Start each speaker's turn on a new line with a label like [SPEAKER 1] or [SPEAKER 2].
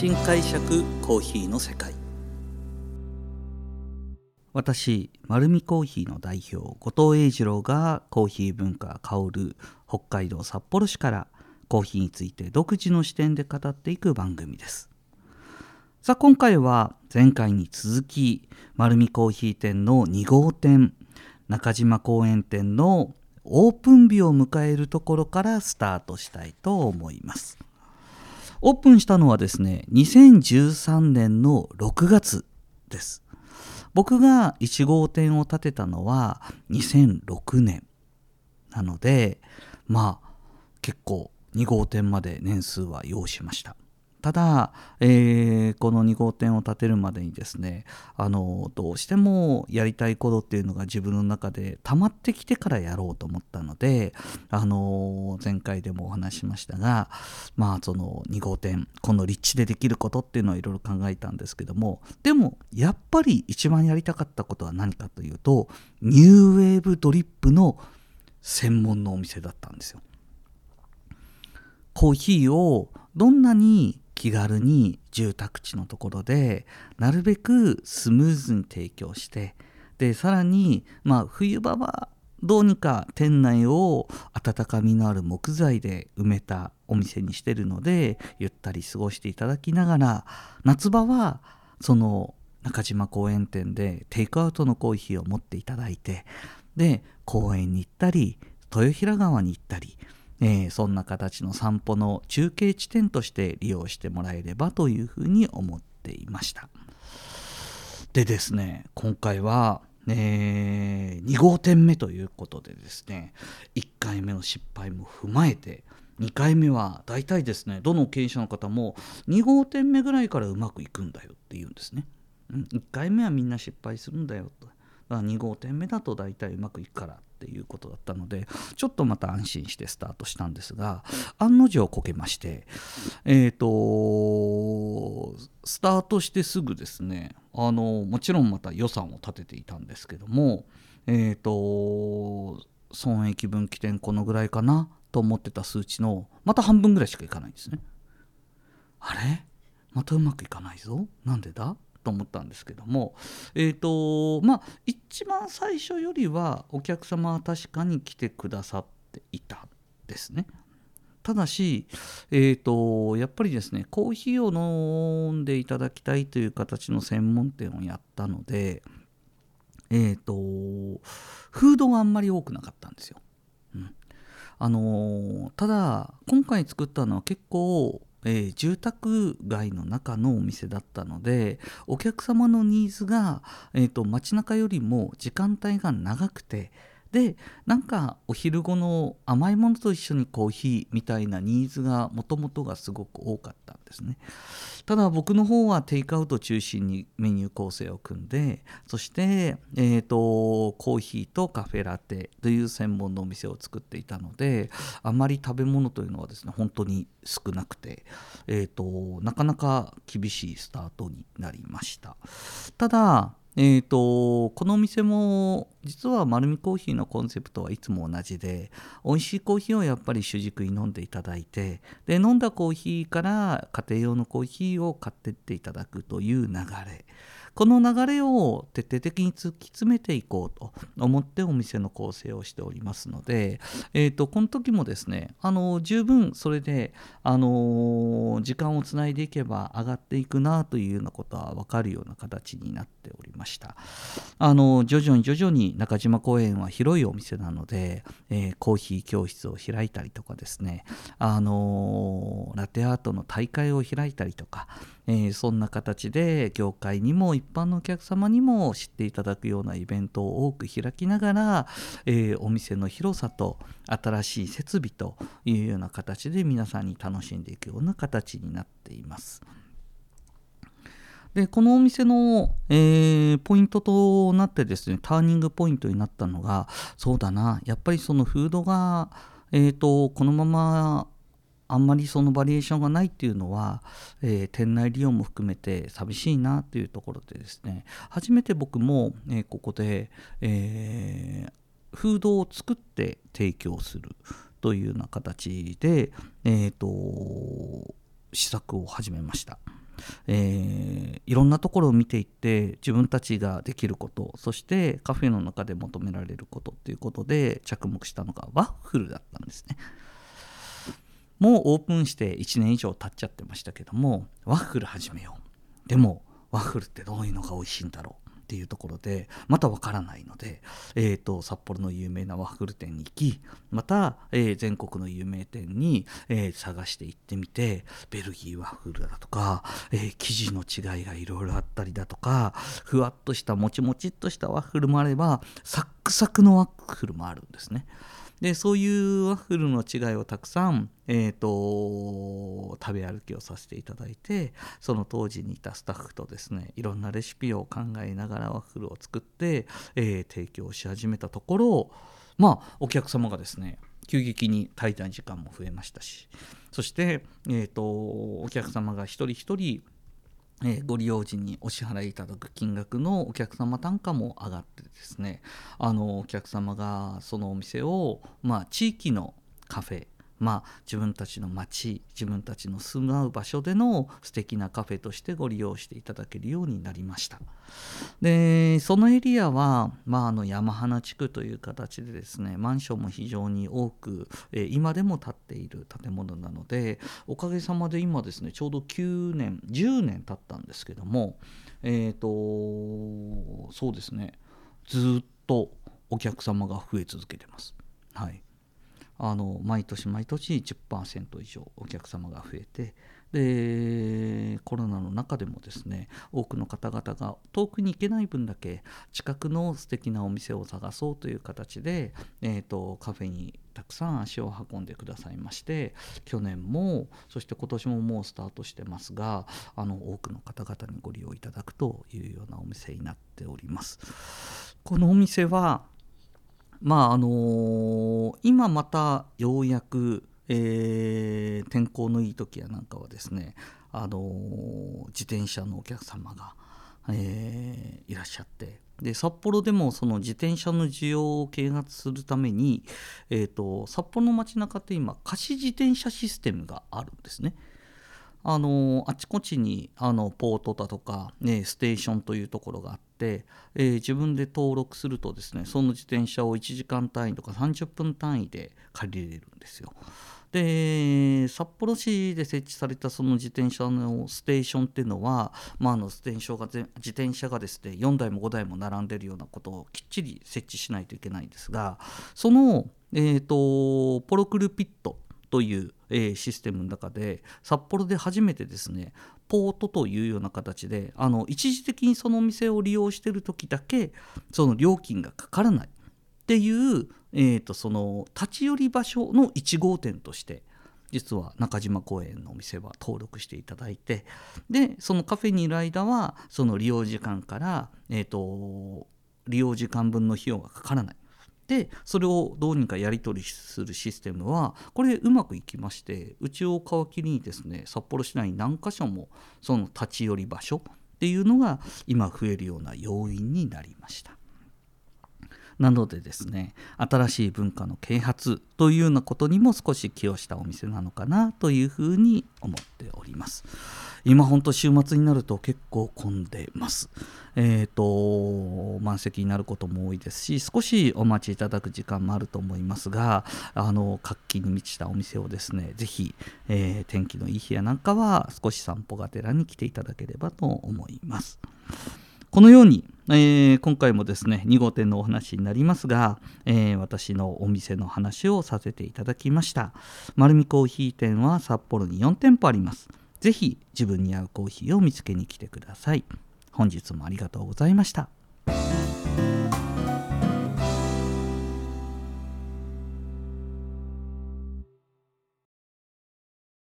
[SPEAKER 1] 新解釈コーヒーの世界。私丸見コーヒーの代表後藤英二郎がコーヒー文化香る北海道札幌市からコーヒーについて独自の視点で語っていく番組です。さあ今回は前回に続き丸見コーヒー店の2号店中島公園店のオープン日を迎えるところからスタートしたいと思います。オープンしたのはですね2013年の6月です。僕が1号店を建てたのは2006年なのでまあ結構2号店まで年数は要しました。ただ、えー、この2号店を建てるまでにですねあのどうしてもやりたいことっていうのが自分の中で溜まってきてからやろうと思ったのであの前回でもお話しましたがまあその2号店この立地でできることっていうのをいろいろ考えたんですけどもでもやっぱり一番やりたかったことは何かというとニューウェーブドリップの専門のお店だったんですよ。コーヒーをどんなに気軽に住宅地のところでなるべくスムーズに提供してでさらに、まあ、冬場はどうにか店内を温かみのある木材で埋めたお店にしてるのでゆったり過ごしていただきながら夏場はその中島公園店でテイクアウトのコーヒーを持っていただいてで公園に行ったり豊平川に行ったりえー、そんな形の散歩の中継地点として利用してもらえればというふうに思っていました。でですね今回は、えー、2号店目ということでですね1回目の失敗も踏まえて2回目は大体ですねどの経営者の方も2号店目ぐらいからうまくいくんだよって言うんですね、うん、1回目はみんな失敗するんだよと。2号店目だと大体うまくいくからっていうことだったのでちょっとまた安心してスタートしたんですが案の定こけましてえっ、ー、とスタートしてすぐですねあのもちろんまた予算を立てていたんですけどもえっ、ー、と損益分岐点このぐらいかなと思ってた数値のまた半分ぐらいしかいかないんですね。あれ？またうまくいかないぞ。なんでだ？と思ったんですけどもえっ、ー、とまあ一番最初よりはお客様は確かに来てくださっていたですね。ただし、えーと、やっぱりですねコーヒーを飲んでいただきたいという形の専門店をやったので、えーと、フードがあんまり多くなかったんですよ。うん、あのただ今回作ったのは結構えー、住宅街の中のお店だったのでお客様のニーズが、えーと、街中よりも時間帯が長くてでなんかお昼後の甘いものと一緒にコーヒーみたいなニーズがもともとがすごく多かったんですね。ただ僕の方はテイクアウト中心にメニュー構成を組んでそして、えーと、コーヒーとカフェラテという専門のお店を作っていたのであまり食べ物というのはですね本当に少なくて、えーとなかなか厳しいスタートになりました。ただえーと、このお店も実は丸みコーヒーのコンセプトはいつも同じで美味しいコーヒーをやっぱり主軸に飲んでいただいてで飲んだコーヒーから家庭用のコーヒーを買ってっていただくという流れ。この流れを徹底的に突き詰めていこうと思ってお店の構成をしておりますので、えーと、この時もですねあの十分それであの時間をつないでいけば上がっていくなというようなことは分かるような形になっておりました。あの徐々に徐々に中島公園は広いお店なので、えー、コーヒー教室を開いたりとかですねあのラテアートの大会を開いたりとかえー、そんな形で業界にも一般のお客様にも知っていただくようなイベントを多く開きながら、えー、お店の広さと新しい設備というような形で皆さんに楽しんでいくような形になっています。でこのお店の、えー、ポイントとなってですねターニングポイントになったのがそうだなやっぱりそのフードが、えーとこのままあんまりそのバリエーションがないっていうのは、えー、店内利用も含めて寂しいなというところでですね初めて僕も、えー、ここで、えー、フードを作って提供するというような形で、えーと、試作を始めました。えー、いろんなところを見ていって自分たちができることそしてカフェの中で求められることっていうことで着目したのがワッフルだったんですね。もうオープンして1年以上経っちゃってましたけどもワッフル始めようでもワッフルってどういうのが美味しいんだろうっていうところでまたわからないので、えーと、札幌の有名なワッフル店に行きまた、えー、全国の有名店に、えー、探して行ってみてベルギーワッフルだとか、えー、生地の違いがいろいろあったりだとかふわっとしたもちもちっとしたワッフルもあればサックサクのワッフルもあるんですね。でそういうワッフルの違いをたくさん、えーと、食べ歩きをさせていただいてその当時にいたスタッフとですねいろんなレシピを考えながらワッフルを作って、えー、提供し始めたところまあお客様がですね急激に滞在時間も増えましたしそして、えーとお客様が一人一人えご利用時にお支払いいただく金額のお客様単価も上がってですねあのお客様がそのお店を、まあ、地域のカフェまあ、自分たちの町自分たちの住まう場所での素敵なカフェとしてご利用していただけるようになりましたでそのエリアは、まあ、あの山花地区という形でですねマンションも非常に多く、え今でも建っている建物なのでおかげさまで今ですねちょうど9年10年経ったんですけどもえっ、ー、とそうですねずっとお客様が増え続けてます。はいあの毎年毎年10%以上お客様が増えてでコロナの中でもですね多くの方々が遠くに行けない分だけ近くの素敵なお店を探そうという形で、えーと、カフェにたくさん足を運んでくださいまして去年もそして今年ももうスタートしてますがあの多くの方々にご利用いただくというようなお店になっております。このお店はまああのー、今またようやく、えー、天候のいい時やなんかはですね、あのー、自転車のお客様が、えいらっしゃってで札幌でもその自転車の需要を啓発するために、えーと札幌の街中って今貸し自転車システムがあるんですね。あのあちこちにあのポートだとか、ね、ステーションというところがあって、えー、自分で登録するとですねその自転車を1時間単位とか30分単位で借りれるんですよ。で札幌市で設置されたその自転車のステーションっていうのは、まあ、のステーションが自転車がですね4台も5台も並んでるようなことをきっちり設置しないといけないんですがその、えーとポロクルピットという、えー、システムの中で札幌で初めてですねポートというような形であの一時的にそのお店を利用している時だけその料金がかからない。っていう、えーと、その立ち寄り場所の1号店として実は中島公園のお店は登録していただいてでそのカフェにいる間はその利用時間から、えーと利用時間分の費用がかからない。でそれをどうにかやり取りするシステムはこれうまくいきましてうちを皮切りにですね札幌市内に何箇所もその立ち寄り場所っていうのが今増えるような要因になりました。なのでですね新しい文化の啓発というようなことにも少し寄与したお店なのかなというふうに思っております。今ほんと週末になると結構混んでます。えっ、ー、と満席になることも多いですし少しお待ちいただく時間もあると思いますがあの活気に満ちたお店をですね是非、えー、天気のいい日やなんかは少し散歩がてらに来ていただければと思います。このように、えー、今回もですね2号店のお話になりますが、えー、私のお店の話をさせていただきました。丸見コーヒー店は札幌に4店舗あります。是非自分に合うコーヒーを見つけに来てください。本日もありがとうございました。